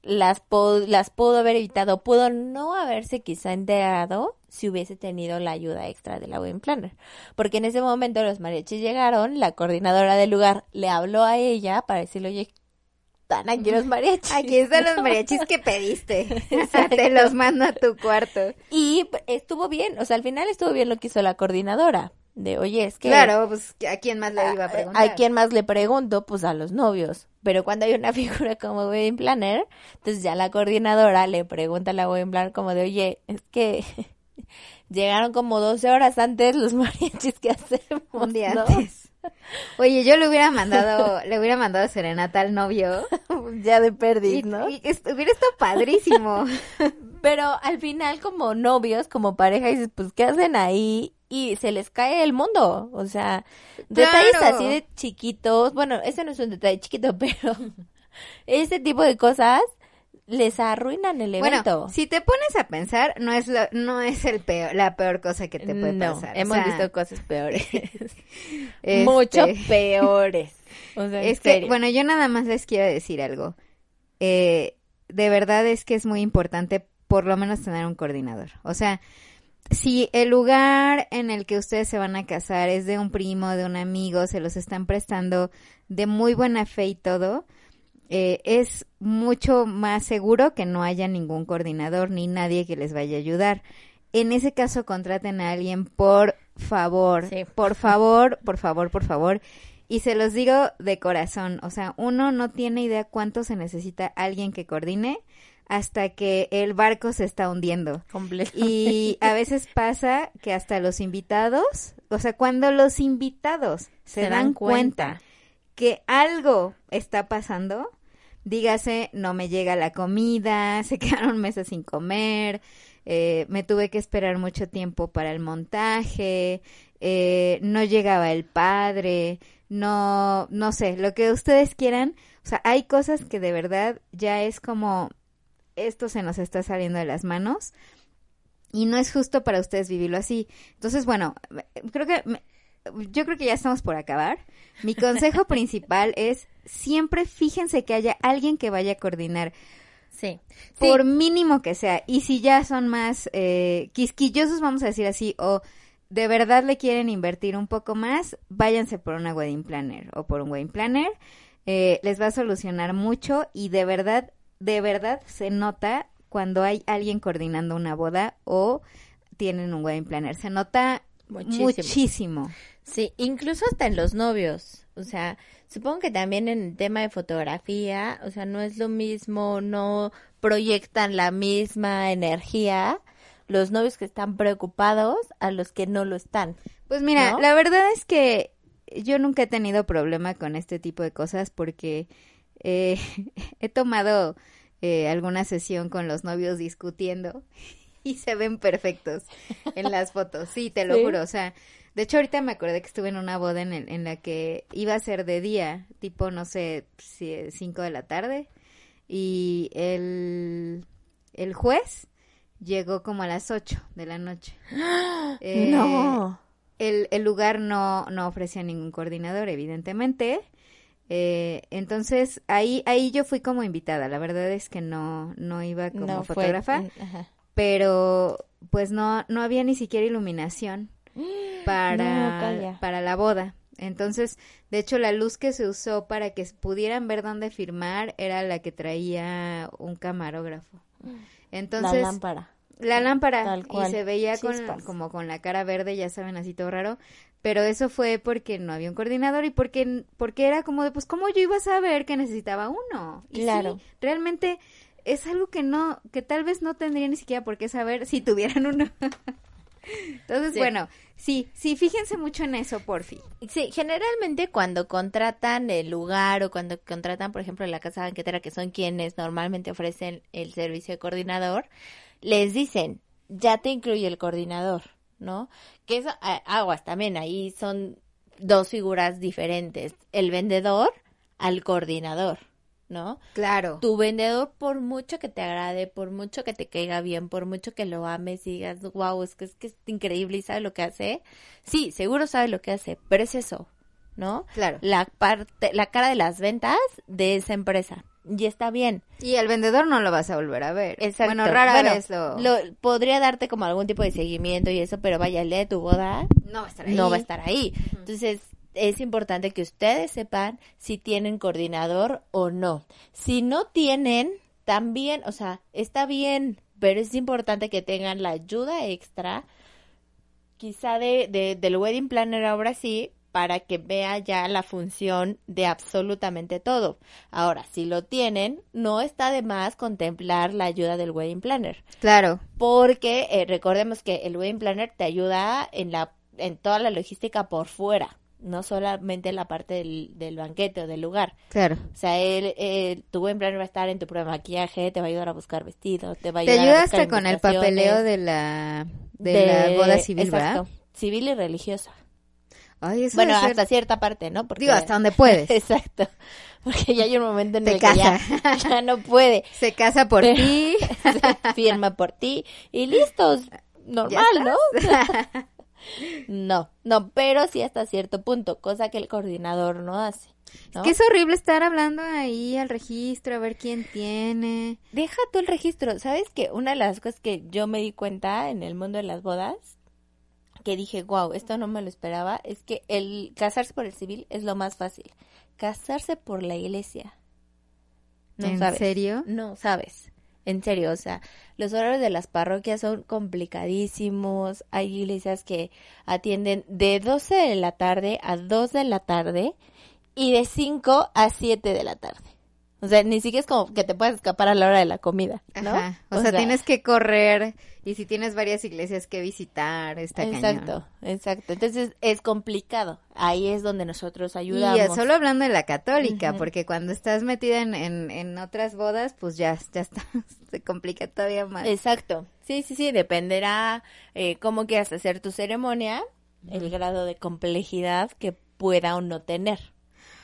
las, las pudo haber evitado, pudo no haberse quizá enterado si hubiese tenido la ayuda extra de la wedding planner. Porque en ese momento los mariachis llegaron, la coordinadora del lugar le habló a ella para decirle, oye, están aquí los mariachis. Aquí están los mariachis que pediste. o sea, te los mando a tu cuarto. Y estuvo bien, o sea, al final estuvo bien lo que hizo la coordinadora de oye, es que... Claro, pues a quién más le iba a preguntar. ¿A quién más le pregunto? Pues a los novios. Pero cuando hay una figura como wedding planner, entonces ya la coordinadora le pregunta a la wedding planner como de, oye, es que llegaron como 12 horas antes los mariachis que hacemos, Un día antes. Oye, yo le hubiera mandado, le hubiera mandado serenata al novio. ya de perdiz, ¿no? Y, hubiera estado padrísimo. Pero al final, como novios, como pareja, dices, pues, ¿qué hacen ahí? y se les cae el mundo. O sea, detalles así de chiquitos. Bueno, ese no es un detalle chiquito, pero ese tipo de cosas les arruinan el evento. Bueno, si te pones a pensar, no es no es el peor, la peor cosa que te puede no, pasar. Hemos visto cosas peores. Este, Mucho peores. O sea, es que, bueno, yo nada más les quiero decir algo. Eh, de verdad es que es muy importante por lo menos tener un coordinador. O sea, si el lugar en el que ustedes se van a casar es de un primo, de un amigo, se los están prestando de muy buena fe y todo, eh, es mucho más seguro que no haya ningún coordinador ni nadie que les vaya a ayudar. en ese caso contraten a alguien, por favor, Sí. por favor, por favor, por favor. Y se los digo de corazón, o sea, uno no tiene idea cuánto se necesita alguien que coordine hasta que el barco se está hundiendo. Y a veces pasa que hasta los invitados, o sea, cuando los invitados se, dan, cuenta. que algo está pasando, dígase, no me llega la comida, se quedaron meses sin comer, eh, me tuve que esperar mucho tiempo para el montaje, eh, no llegaba el padre, no, no sé, lo que ustedes quieran, o sea, hay cosas que de verdad ya es como, esto se nos está saliendo de las manos y no es justo para ustedes vivirlo así. Entonces, bueno, creo que yo creo que ya estamos por acabar. Mi consejo principal es siempre fíjense que haya alguien que vaya a coordinar, Sí. por Sí. mínimo que sea. Y si ya son más eh, quisquillosos, vamos a decir así, o de verdad le quieren invertir un poco más, váyanse por una wedding planner o por un wedding planner. Eh, les va a solucionar mucho y de verdad, de verdad se nota cuando hay alguien coordinando una boda o tienen un wedding planner. Se nota Muchísimo. muchísimo. Sí, incluso hasta en los novios. O sea, supongo que también en el tema de fotografía, o sea, no es lo mismo, no proyectan la misma energía los novios que están preocupados a los que no lo están. Pues mira, ¿No? la verdad es que yo nunca he tenido problema con este tipo de cosas porque eh, he tomado eh, alguna sesión con los novios discutiendo y se ven perfectos en las fotos. Sí, te lo Sí. juro. O sea, de hecho ahorita me acordé que estuve en una boda en, el- en la que iba a ser de día, tipo, no sé, 5 de la tarde. Y el, el juez llegó como a las 8 de la noche. Eh, no. el, el lugar no, no ofrecía ningún coordinador, evidentemente. Eh, entonces, ahí, ahí yo fui como invitada. La verdad es que no, no iba como no fotógrafa, Ajá. pero pues no, no había ni siquiera iluminación para, No, para la boda. Entonces, de hecho, la luz que se usó para que pudieran ver dónde firmar era la que traía un camarógrafo. Entonces, la lámpara. la lámpara Tal cual. y se veía con, como con la cara verde, ya saben, así todo raro. Pero eso fue porque no había un coordinador y porque, porque era como de, pues, ¿cómo yo iba a saber que necesitaba uno? Y sí, Claro. realmente es algo que no, que tal vez no tendría ni siquiera por qué saber si tuvieran uno. Entonces, Sí. bueno, sí, sí, fíjense mucho en eso, porfi. Sí, generalmente cuando contratan el lugar o cuando contratan, por ejemplo, la casa banquetera, que son quienes normalmente ofrecen el servicio de coordinador, les dicen, ya te incluye el coordinador, ¿no? Que eso, aguas también, ahí son dos figuras diferentes, el vendedor al coordinador, ¿no? Claro. Tu vendedor, por mucho que te agrade, por mucho que te caiga bien, por mucho que lo ames y digas, wow, es que es que es increíble y sabe lo que hace. Sí, seguro sabe lo que hace, pero es eso, ¿no? Claro. La parte, la cara de las ventas de esa empresa. Y está bien. Y el vendedor no lo vas a volver a ver. Exacto. Bueno, rara Bueno, vez lo... podría darte como algún tipo de seguimiento y eso, pero vaya, el día de tu boda No va a estar ahí. no va a estar ahí. Entonces, es importante que ustedes sepan si tienen coordinador o no. Si no tienen, también, o sea, está bien, pero es importante que tengan la ayuda extra, quizá de, de- del wedding planner ahora sí, para que vea ya la función de absolutamente todo. Ahora, si lo tienen, no está de más contemplar la ayuda del wedding planner Claro. porque eh, recordemos que el wedding planner te ayuda en la en toda la logística por fuera, no solamente en la parte del, del banquete o del lugar. Claro. O sea, él, él- tu wedding planner va a estar en tu prueba de maquillaje, te va a ayudar a buscar vestidos, te va a Te ayudar a ayuda buscar hasta con el papeleo de la, de, la boda civil, exacto, ¿verdad? civil y religiosa. Ay, eso Bueno, ser- hasta cierta parte, ¿no? Porque, Digo, hasta donde puedes. Exacto. Porque ya hay un momento en Te el que ya, casa. ya no puede. Se casa por Pero- ti. se firma por ti y listos. Normal, ¿no? No, no, pero sí hasta cierto punto, cosa que el coordinador no hace. ¿no? Que es horrible estar hablando ahí al registro, a ver quién tiene. Deja tú el registro. ¿Sabes que Una de las cosas que yo me di cuenta en el mundo de las bodas, que dije, wow, esto no me lo esperaba, es que el casarse por el civil es lo más fácil. Casarse por la iglesia. No ¿En sabes. serio? No sabes. En serio, o sea, los horarios de las parroquias son complicadísimos. Hay iglesias que atienden de 12 de la tarde a 2 de la tarde y de 5 a 7 de la tarde. O sea, ni siquiera es como que te puedas escapar a la hora de la comida, ¿no? Ajá. O, sea, tienes que correr y si tienes varias iglesias que visitar, está Exacto, exacto. Entonces es complicado. Ahí es donde nosotros ayudamos. Y solo hablando de la católica, porque cuando estás metida en, en, en, otras bodas, pues ya, ya está, se complica todavía más. Exacto. Sí, sí, sí, dependerá eh, cómo quieras hacer tu ceremonia, el grado de complejidad que pueda o no tener.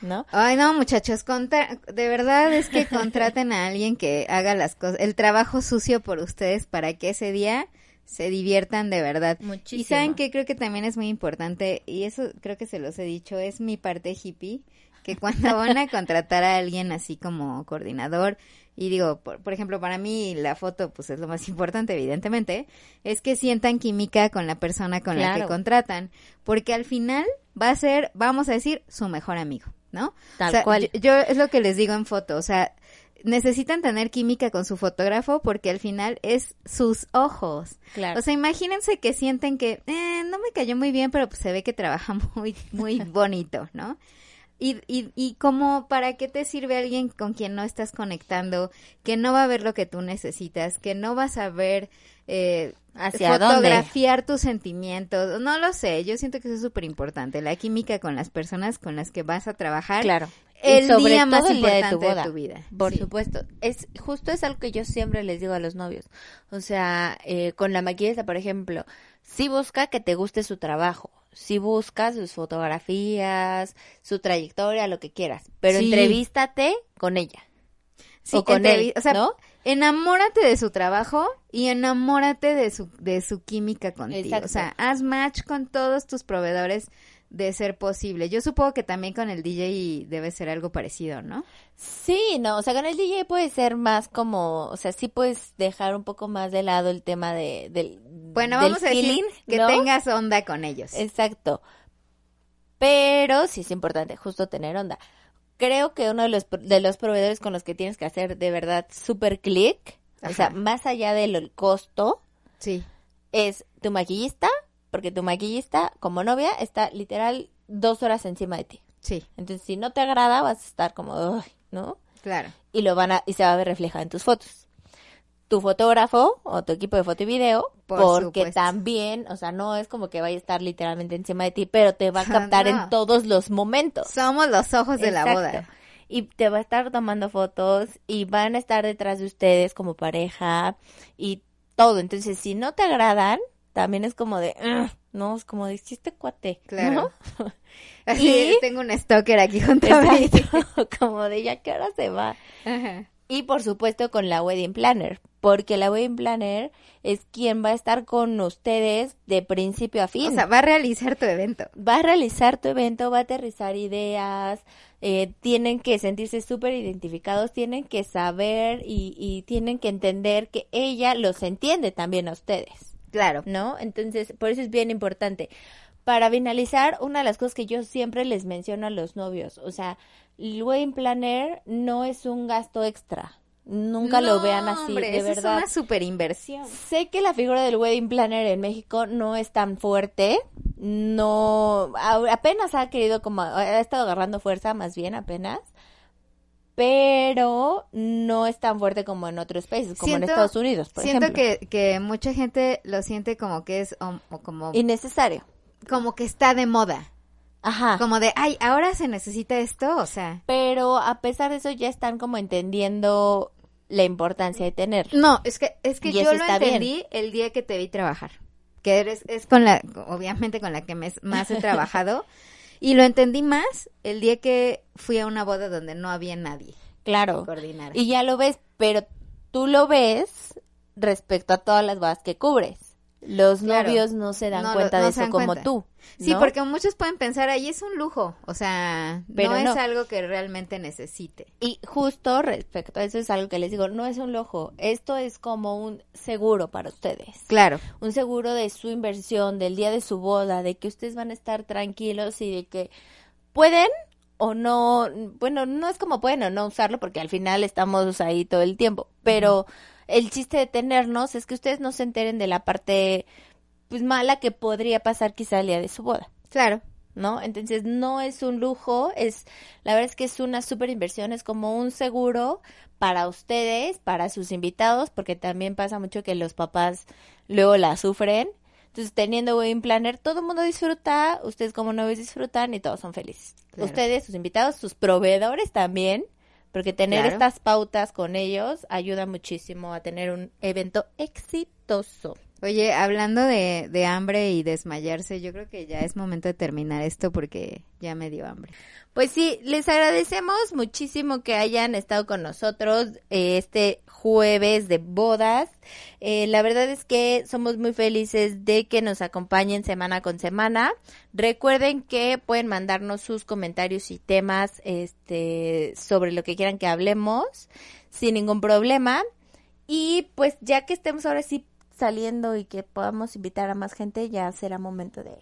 ¿No? Ay, no, muchachos, de verdad es que contraten a alguien que haga las cosas, el trabajo sucio por ustedes para que ese día se diviertan de verdad. Muchísimo. Y saben que creo que también es muy importante, y eso creo que se los he dicho, es mi parte hippie, que cuando van a contratar a alguien así como coordinador, y digo, por, por, ejemplo, para mí la foto, pues es lo más importante, evidentemente, es que sientan química con la persona con la que contratan, porque al final va a ser, vamos a decir, su mejor amigo. ¿No? Tal cual. Yo, es lo que les digo en foto, o sea, necesitan tener química con su fotógrafo porque al final es sus ojos. Claro. O sea, imagínense que sienten que eh, no me cayó muy bien, pero pues se ve que trabaja muy, muy bonito, ¿no? Y, y, y como, ¿para qué te sirve alguien con quien no estás conectando, que no va a ver lo que tú necesitas, que no vas a ver eh, ¿Hacia fotografiar tus sentimientos? No lo sé, yo siento que eso es súper importante, la química con las personas con las que vas a trabajar. Claro. El sobre día más día de importante tu boda. de tu vida. Por Sí. supuesto. Es justo es algo que yo siempre les digo a los novios. O sea, eh, con la maquillista, por ejemplo, sí busca que te guste su trabajo. Sí busca sus fotografías, su trayectoria, lo que quieras. Pero Sí. entrevístate con ella. Sí, o con él, o sea, ¿no? enamórate de su trabajo y enamórate de su de su química contigo. Exacto. O sea, haz match con todos tus proveedores de ser posible. Yo supongo que también con el DJ debe ser algo parecido, ¿no? Sí, no, o sea, con el DJ puede ser más como, o sea, sí puedes dejar un poco más de lado el tema de, del, Bueno, del vamos a decir feeling, que ¿no? tengas onda con ellos. Exacto. Pero sí es importante justo tener onda. Creo que uno de los, de los proveedores con los que tienes que hacer de verdad súper clic, o sea, más allá del costo, Sí. es tu maquillista, porque tu maquillista como novia está literal dos horas encima de ti. Sí, Entonces, si no te agrada, vas a estar como, ¿no? claro. y lo van a y se va a ver reflejado en tus fotos. Tu fotógrafo o tu equipo de foto y video, Por porque supuesto. también, o sea, no es como que vaya a estar literalmente encima de ti, pero te va a captar No. en todos los momentos. Somos los ojos de la boda. Y te va a estar tomando fotos y van a estar detrás de ustedes como pareja y todo. Entonces, si no te agradan, también es como de, "Ugh", no, es como de, chiste cuate. Claro. ¿no? Así Y- tengo un stalker aquí junto a mí. Como de, ya que hora se va. Ajá. Y por supuesto con la wedding planner, porque la wedding planner es quien va a estar con ustedes de principio a fin. O sea, va a realizar tu evento. va a realizar tu evento, va a aterrizar ideas, eh, tienen que sentirse súper identificados, tienen que saber y, y tienen que entender que ella los entiende también a ustedes, Claro. ¿no? Entonces, por eso es bien importante. Para finalizar, una de las cosas que yo siempre les menciono a los novios, o sea, el wedding planner no es un gasto extra. Nunca lo vean así, hombre, de eso verdad. Es una super inversión. Sé que la figura del wedding planner en México no es tan fuerte, no, apenas ha querido como, ha estado agarrando fuerza más bien apenas, pero no es tan fuerte como en otros países, como en Siento- Estados Unidos, por Siento ejemplo. que, que mucha gente lo siente como que es o- o como, Innecesario. como que está de moda. Ajá. Como de, ay, ahora se necesita esto, o sea. Pero a pesar de eso ya están como entendiendo la importancia de tener. No, es que, es que Y yo lo bien. entendí el día que te vi trabajar. Que eres, es con la, obviamente con la que me- más he trabajado. Y lo entendí más el día que fui a una boda donde no había nadie Claro. Y ya lo ves, pero tú lo ves respecto a todas las bodas que cubres. Los Claro. novios no se dan No, cuenta no de eso como cuenta. tú. Sí, porque muchos pueden pensar, ahí es un lujo, o sea, Pero no, no. es algo que realmente necesite. Y justo respecto a eso es algo que les digo, no es un lujo, esto es como un seguro para ustedes. Claro, Un seguro de su inversión, del día de su boda, de que ustedes van a estar tranquilos y de que pueden o no, bueno, no es como pueden o no usarlo porque al final estamos ahí todo el tiempo, pero el chiste de tenernos es que ustedes no se enteren de la parte pues mala que podría pasar quizá el día de su boda. Claro. ¿no? Entonces no es un lujo, es, la verdad es que es una super inversión, es como un seguro para ustedes, para sus invitados, porque también pasa mucho que los papás luego la sufren. Entonces, teniendo Wedding Planner, todo el mundo disfruta, ustedes como novios disfrutan y todos son felices. Ustedes, sus invitados, sus proveedores también, porque tener estas pautas con ellos ayuda muchísimo a tener un evento exitoso. Oye, hablando de, de, hambre y desmayarse, yo creo que ya es momento de terminar esto porque ya me dio hambre. Pues sí, les agradecemos muchísimo que hayan estado con nosotros eh, este jueves de bodas. Eh, la verdad es que somos muy felices de que nos acompañen semana con semana. Recuerden que pueden mandarnos sus comentarios y temas este, sobre lo que quieran que hablemos sin ningún problema. Y pues ya que estemos ahora sí saliendo y que podamos invitar a más gente, ya será momento de,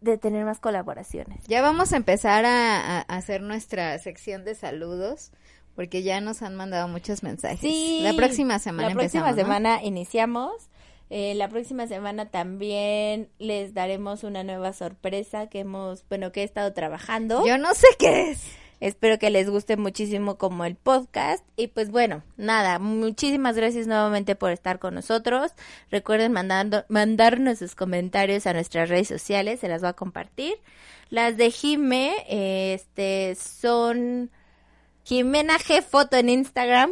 de tener más colaboraciones. Ya vamos a empezar a, hacer nuestra sección de saludos porque ya nos han mandado muchos mensajes. Sí, la próxima semana. La próxima semana iniciamos. Eh, la próxima semana también les daremos una nueva sorpresa que hemos, bueno, que he estado trabajando. Yo no sé qué es. Espero que les guste muchísimo como el podcast. Y pues bueno, nada, muchísimas gracias nuevamente por estar con nosotros. Recuerden mandando, mandarnos sus comentarios a nuestras redes sociales, se las voy a compartir. Las de Jime, este, son Jimena G Foto en Instagram.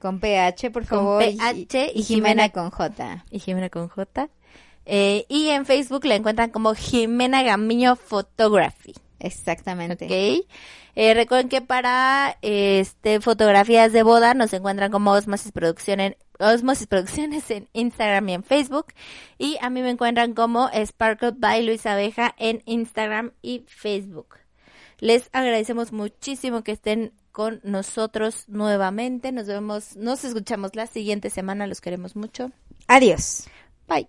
Con PH, por favor. PH y, Jimena, con J. Y Jimena con J. Eh, y en Facebook la encuentran como Jimena Gamiño Photography. Exactamente. Ok. Eh, recuerden que para este fotografías de boda nos encuentran como Osmosis Producciones, Osmosis Producciones en Instagram y en Facebook. Y a mí me encuentran como Sparkle by Luis Abeja en Instagram y Facebook. Les agradecemos muchísimo que estén con nosotros nuevamente. Nos vemos, nos escuchamos la siguiente semana. Los queremos mucho. Adiós. Bye.